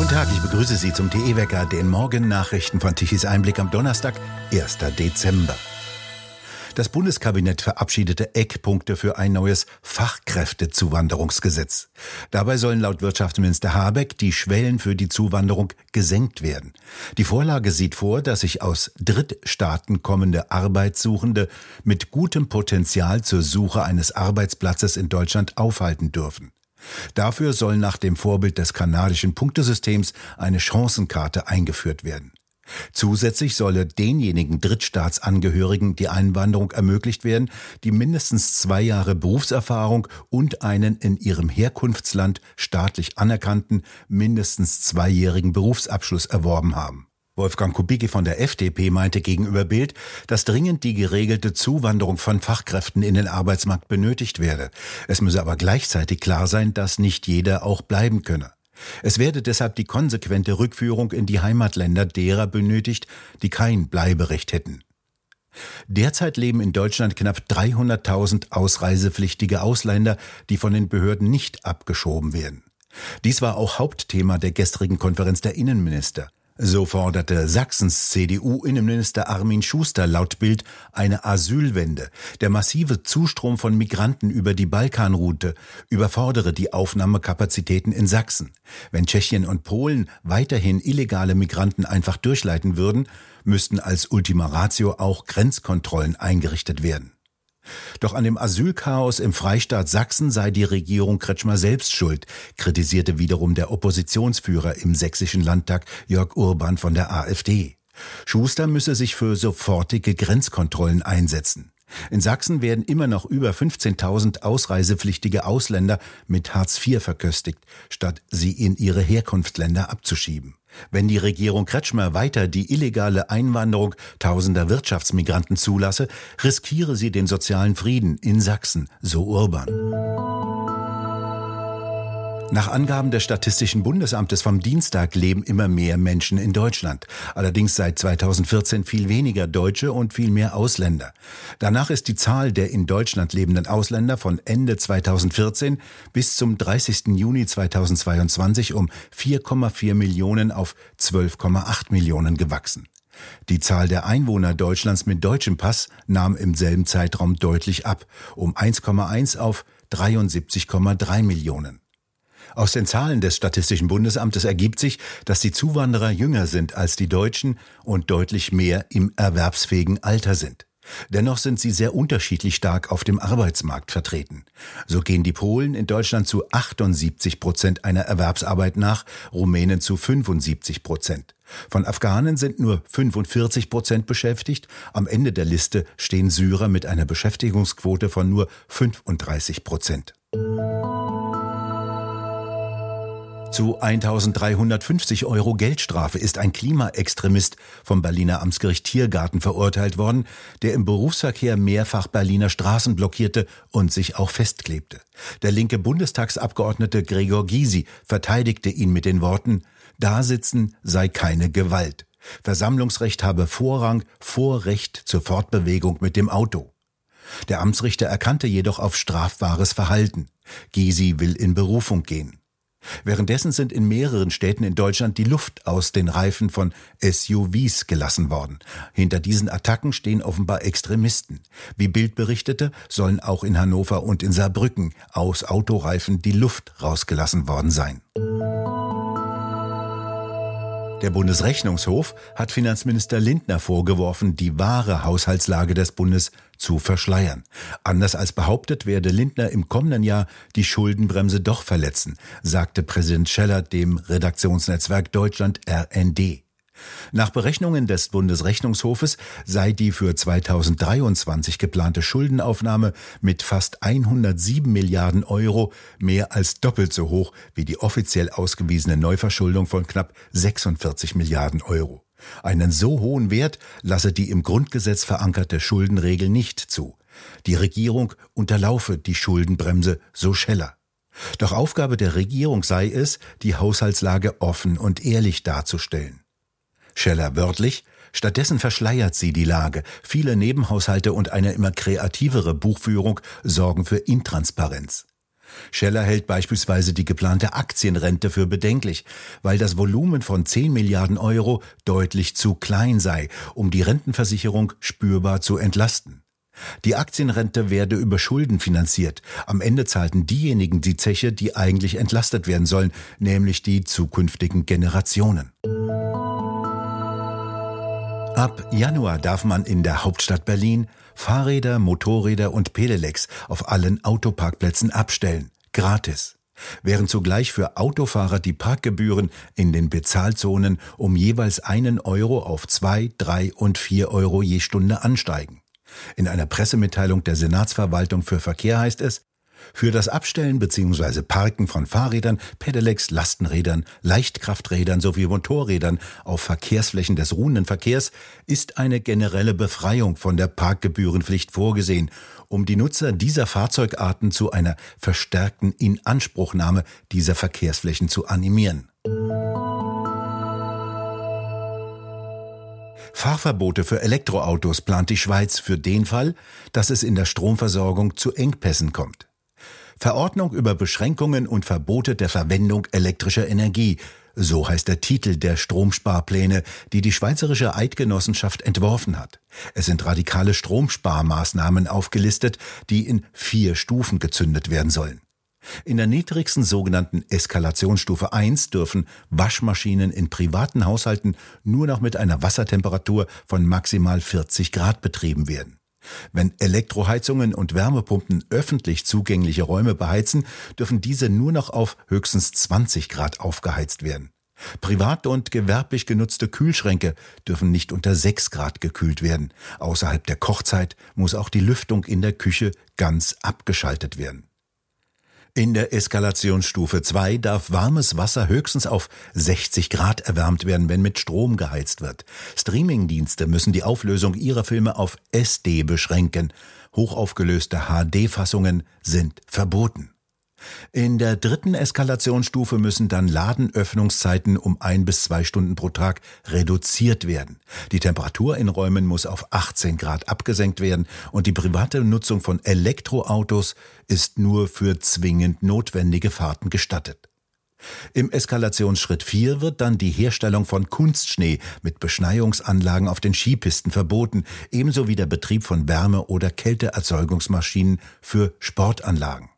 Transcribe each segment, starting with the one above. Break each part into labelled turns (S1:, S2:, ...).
S1: Guten Tag, ich begrüße Sie zum TE-Wecker, den Morgennachrichten von Tichys Einblick am Donnerstag, 1. Dezember. Das Bundeskabinett verabschiedete Eckpunkte für ein neues Fachkräftezuwanderungsgesetz. Dabei sollen laut Wirtschaftsminister Habeck die Schwellen für die Zuwanderung gesenkt werden. Die Vorlage sieht vor, dass sich aus Drittstaaten kommende Arbeitssuchende mit gutem Potenzial zur Suche eines Arbeitsplatzes in Deutschland aufhalten dürfen. Dafür soll nach dem Vorbild des kanadischen Punktesystems eine Chancenkarte eingeführt werden. Zusätzlich solle denjenigen Drittstaatsangehörigen die Einwanderung ermöglicht werden, die mindestens zwei Jahre Berufserfahrung und einen in ihrem Herkunftsland staatlich anerkannten mindestens zweijährigen Berufsabschluss erworben haben. Wolfgang Kubicki von der FDP meinte gegenüber Bild, dass dringend die geregelte Zuwanderung von Fachkräften in den Arbeitsmarkt benötigt werde. Es müsse aber gleichzeitig klar sein, dass nicht jeder auch bleiben könne. Es werde deshalb die konsequente Rückführung in die Heimatländer derer benötigt, die kein Bleiberecht hätten. Derzeit leben in Deutschland knapp 300.000 ausreisepflichtige Ausländer, die von den Behörden nicht abgeschoben werden. Dies war auch Hauptthema der gestrigen Konferenz der Innenminister. So forderte Sachsens CDU-Innenminister Armin Schuster laut Bild eine Asylwende. Der massive Zustrom von Migranten über die Balkanroute überfordere die Aufnahmekapazitäten in Sachsen. Wenn Tschechien und Polen weiterhin illegale Migranten einfach durchleiten würden, müssten als Ultima Ratio auch Grenzkontrollen eingerichtet werden. Doch an dem Asylchaos im Freistaat Sachsen sei die Regierung Kretschmer selbst schuld, kritisierte wiederum der Oppositionsführer im sächsischen Landtag Jörg Urban von der AfD. Schuster müsse sich für sofortige Grenzkontrollen einsetzen. In Sachsen werden immer noch über 15.000 ausreisepflichtige Ausländer mit Hartz IV verköstigt, statt sie in ihre Herkunftsländer abzuschieben. Wenn die Regierung Kretschmer weiter die illegale Einwanderung tausender Wirtschaftsmigranten zulasse, riskiere sie den sozialen Frieden in Sachsen, so Urban. Nach Angaben des Statistischen Bundesamtes vom Dienstag leben immer mehr Menschen in Deutschland. Allerdings seit 2014 viel weniger Deutsche und viel mehr Ausländer. Danach ist die Zahl der in Deutschland lebenden Ausländer von Ende 2014 bis zum 30. Juni 2022 um 4,4 Millionen auf 12,8 Millionen gewachsen. Die Zahl der Einwohner Deutschlands mit deutschem Pass nahm im selben Zeitraum deutlich ab, um 1,1 auf 73,3 Millionen. Aus den Zahlen des Statistischen Bundesamtes ergibt sich, dass die Zuwanderer jünger sind als die Deutschen und deutlich mehr im erwerbsfähigen Alter sind. Dennoch sind sie sehr unterschiedlich stark auf dem Arbeitsmarkt vertreten. So gehen die Polen in Deutschland zu 78 Prozent einer Erwerbsarbeit nach, Rumänen zu 75 Prozent. Von Afghanen sind nur 45 Prozent beschäftigt. Am Ende der Liste stehen Syrer mit einer Beschäftigungsquote von nur 35 Prozent. Zu 1350 Euro Geldstrafe ist ein Klimaextremist vom Berliner Amtsgericht Tiergarten verurteilt worden, der im Berufsverkehr mehrfach Berliner Straßen blockierte und sich auch festklebte. Der linke Bundestagsabgeordnete Gregor Gysi verteidigte ihn mit den Worten, da sitzen sei keine Gewalt. Versammlungsrecht habe Vorrang vor Recht zur Fortbewegung mit dem Auto. Der Amtsrichter erkannte jedoch auf strafbares Verhalten. Gysi will in Berufung gehen. Währenddessen sind in mehreren Städten in Deutschland die Luft aus den Reifen von SUVs gelassen worden. Hinter diesen Attacken stehen offenbar Extremisten. Wie Bild berichtete, sollen auch in Hannover und in Saarbrücken aus Autoreifen die Luft rausgelassen worden sein. Der Bundesrechnungshof hat Finanzminister Lindner vorgeworfen, die wahre Haushaltslage des Bundes zu verschleiern. Anders als behauptet, werde Lindner im kommenden Jahr die Schuldenbremse doch verletzen, sagte Präsident Scheller dem Redaktionsnetzwerk Deutschland RND. Nach Berechnungen des Bundesrechnungshofes sei die für 2023 geplante Schuldenaufnahme mit fast 107 Milliarden Euro mehr als doppelt so hoch wie die offiziell ausgewiesene Neuverschuldung von knapp 46 Milliarden Euro. Einen so hohen Wert lasse die im Grundgesetz verankerte Schuldenregel nicht zu. Die Regierung unterlaufe die Schuldenbremse, so Scheller. Doch Aufgabe der Regierung sei es, die Haushaltslage offen und ehrlich darzustellen. Scheller wörtlich, stattdessen verschleiert sie die Lage. Viele Nebenhaushalte und eine immer kreativere Buchführung sorgen für Intransparenz. Scheller hält beispielsweise die geplante Aktienrente für bedenklich, weil das Volumen von 10 Milliarden Euro deutlich zu klein sei, um die Rentenversicherung spürbar zu entlasten. Die Aktienrente werde über Schulden finanziert. Am Ende zahlten diejenigen die Zeche, die eigentlich entlastet werden sollen, nämlich die zukünftigen Generationen. Ab Januar darf man in der Hauptstadt Berlin Fahrräder, Motorräder und Pedelecs auf allen Autoparkplätzen abstellen. Gratis. Während zugleich für Autofahrer die Parkgebühren in den Bezahlzonen um jeweils einen Euro auf zwei, drei und vier Euro je Stunde ansteigen. In einer Pressemitteilung der Senatsverwaltung für Verkehr heißt es, für das Abstellen bzw. Parken von Fahrrädern, Pedelecs, Lastenrädern, Leichtkrafträdern sowie Motorrädern auf Verkehrsflächen des ruhenden Verkehrs ist eine generelle Befreiung von der Parkgebührenpflicht vorgesehen, um die Nutzer dieser Fahrzeugarten zu einer verstärkten Inanspruchnahme dieser Verkehrsflächen zu animieren. Fahrverbote für Elektroautos plant die Schweiz für den Fall, dass es in der Stromversorgung zu Engpässen kommt. Verordnung über Beschränkungen und Verbote der Verwendung elektrischer Energie, so heißt der Titel der Stromsparpläne, die die Schweizerische Eidgenossenschaft entworfen hat. Es sind radikale Stromsparmaßnahmen aufgelistet, die in vier Stufen gezündet werden sollen. In der niedrigsten sogenannten Eskalationsstufe 1 dürfen Waschmaschinen in privaten Haushalten nur noch mit einer Wassertemperatur von maximal 40 Grad betrieben werden. Wenn Elektroheizungen und Wärmepumpen öffentlich zugängliche Räume beheizen, dürfen diese nur noch auf höchstens 20 Grad aufgeheizt werden. Privat und gewerblich genutzte Kühlschränke dürfen nicht unter 6 Grad gekühlt werden. Außerhalb der Kochzeit muss auch die Lüftung in der Küche ganz abgeschaltet werden. In der Eskalationsstufe 2 darf warmes Wasser höchstens auf 60 Grad erwärmt werden, wenn mit Strom geheizt wird. Streamingdienste müssen die Auflösung ihrer Filme auf SD beschränken. Hochaufgelöste HD-Fassungen sind verboten. In der dritten Eskalationsstufe müssen dann Ladenöffnungszeiten um ein bis zwei Stunden pro Tag reduziert werden. Die Temperatur in Räumen muss auf 18 Grad abgesenkt werden und die private Nutzung von Elektroautos ist nur für zwingend notwendige Fahrten gestattet. Im Eskalationsschritt 4 wird dann die Herstellung von Kunstschnee mit Beschneiungsanlagen auf den Skipisten verboten, ebenso wie der Betrieb von Wärme- oder Kälteerzeugungsmaschinen für Sportanlagen.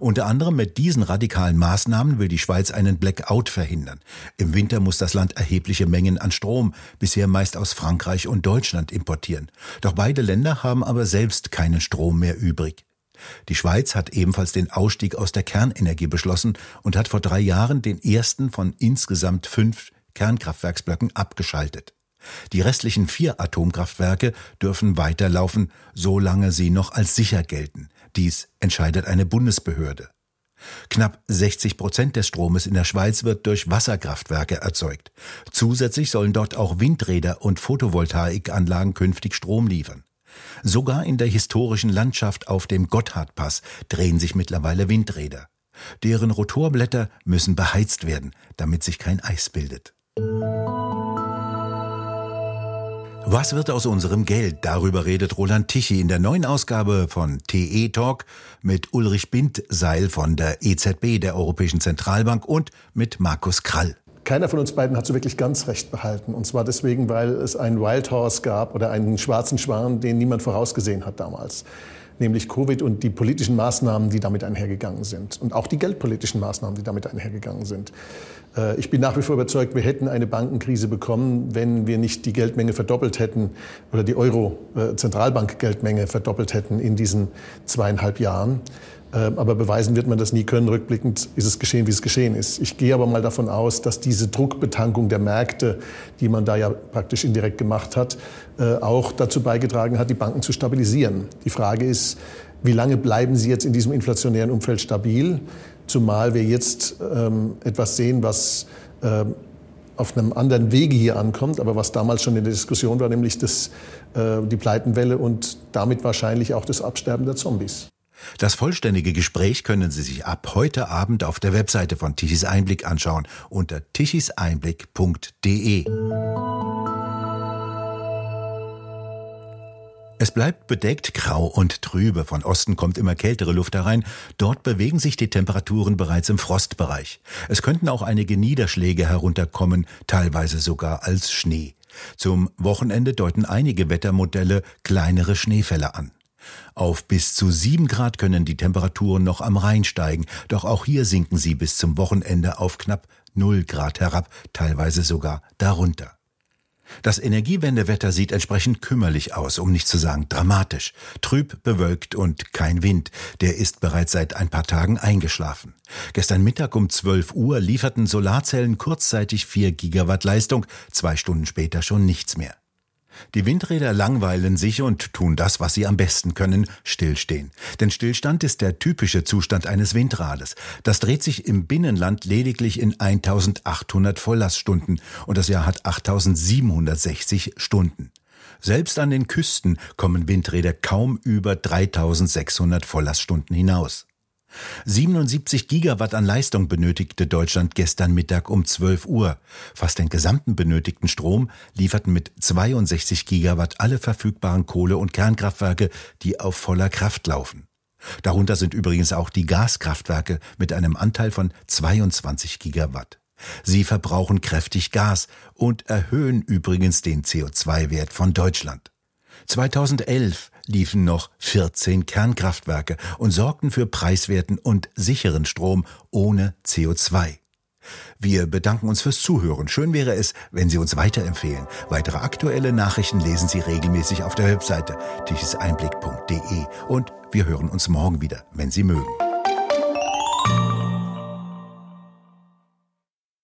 S1: Unter anderem mit diesen radikalen Maßnahmen will die Schweiz einen Blackout verhindern. Im Winter muss das Land erhebliche Mengen an Strom, bisher meist aus Frankreich und Deutschland, importieren. Doch beide Länder haben aber selbst keinen Strom mehr übrig. Die Schweiz hat ebenfalls den Ausstieg aus der Kernenergie beschlossen und hat vor drei Jahren den ersten von insgesamt fünf Kernkraftwerksblöcken abgeschaltet. Die restlichen vier Atomkraftwerke dürfen weiterlaufen, solange sie noch als sicher gelten. Dies entscheidet eine Bundesbehörde. Knapp 60 Prozent des Stromes in der Schweiz wird durch Wasserkraftwerke erzeugt. Zusätzlich sollen dort auch Windräder und Photovoltaikanlagen künftig Strom liefern. Sogar in der historischen Landschaft auf dem Gotthardpass drehen sich mittlerweile Windräder. Deren Rotorblätter müssen beheizt werden, damit sich kein Eis bildet. Was wird aus unserem Geld? Darüber redet Roland Tichy in der neuen Ausgabe von TE Talk mit Ulrich Bindseil von der EZB, der Europäischen Zentralbank und mit Markus Krall.
S2: Keiner von uns beiden hat so wirklich ganz recht behalten. Und zwar deswegen, weil es einen Wild Horse gab oder einen schwarzen Schwan, den niemand vorausgesehen hat damals nämlich Covid und die politischen Maßnahmen, die damit einhergegangen sind und auch die geldpolitischen Maßnahmen, die damit einhergegangen sind. Äh, ich bin nach wie vor überzeugt, wir hätten eine Bankenkrise bekommen, wenn wir nicht die Geldmenge verdoppelt hätten oder die Euro-Zentralbank-Geldmenge verdoppelt hätten in diesen zweieinhalb Jahren. Ähm, aber beweisen wird man das nie können. Rückblickend ist es geschehen, wie es geschehen ist. Ich gehe aber mal davon aus, dass diese Druckbetankung der Märkte, die man da ja praktisch indirekt gemacht hat, äh, auch dazu beigetragen hat, die Banken zu stabilisieren. Die Frage ist, wie lange bleiben sie jetzt in diesem inflationären Umfeld stabil? Zumal wir jetzt ähm, etwas sehen, was ähm, auf einem anderen Wege hier ankommt, aber was damals schon in der Diskussion war, nämlich das, äh, die Pleitenwelle und damit wahrscheinlich auch das Absterben der Zombies.
S1: Das vollständige Gespräch können Sie sich ab heute Abend auf der Webseite von Tichys Einblick anschauen unter tichiseinblick.de. Es bleibt bedeckt, grau und trübe. Von Osten kommt immer kältere Luft herein. Dort bewegen sich die Temperaturen bereits im Frostbereich. Es könnten auch einige Niederschläge herunterkommen, teilweise sogar als Schnee. Zum Wochenende deuten einige Wettermodelle kleinere Schneefälle an. Auf bis zu sieben Grad können die Temperaturen noch am Rhein steigen, doch auch hier sinken sie bis zum Wochenende auf knapp null Grad herab, teilweise sogar darunter. Das Energiewendewetter sieht entsprechend kümmerlich aus, um nicht zu sagen dramatisch. Trüb, bewölkt und kein Wind. Der ist bereits seit ein paar Tagen eingeschlafen. Gestern Mittag um 12 Uhr lieferten Solarzellen kurzzeitig 4 Gigawatt Leistung, zwei Stunden später schon nichts mehr. Die Windräder langweilen sich und tun das, was sie am besten können, stillstehen. Denn Stillstand ist der typische Zustand eines Windrades. Das dreht sich im Binnenland lediglich in 1800 Volllaststunden und das Jahr hat 8760 Stunden. Selbst an den Küsten kommen Windräder kaum über 3600 Volllaststunden hinaus. 77 Gigawatt an Leistung benötigte Deutschland gestern Mittag um 12 Uhr. Fast den gesamten benötigten Strom lieferten mit 62 Gigawatt alle verfügbaren Kohle- und Kernkraftwerke, die auf voller Kraft laufen. Darunter sind übrigens auch die Gaskraftwerke mit einem Anteil von 22 Gigawatt. Sie verbrauchen kräftig Gas und erhöhen übrigens den CO2-Wert von Deutschland. 2011 liefen noch 14 Kernkraftwerke und sorgten für preiswerten und sicheren Strom ohne CO2. Wir bedanken uns fürs Zuhören. Schön wäre es, wenn Sie uns weiterempfehlen. Weitere aktuelle Nachrichten lesen Sie regelmäßig auf der Webseite tichiseinblick.de und wir hören uns morgen wieder, wenn Sie mögen.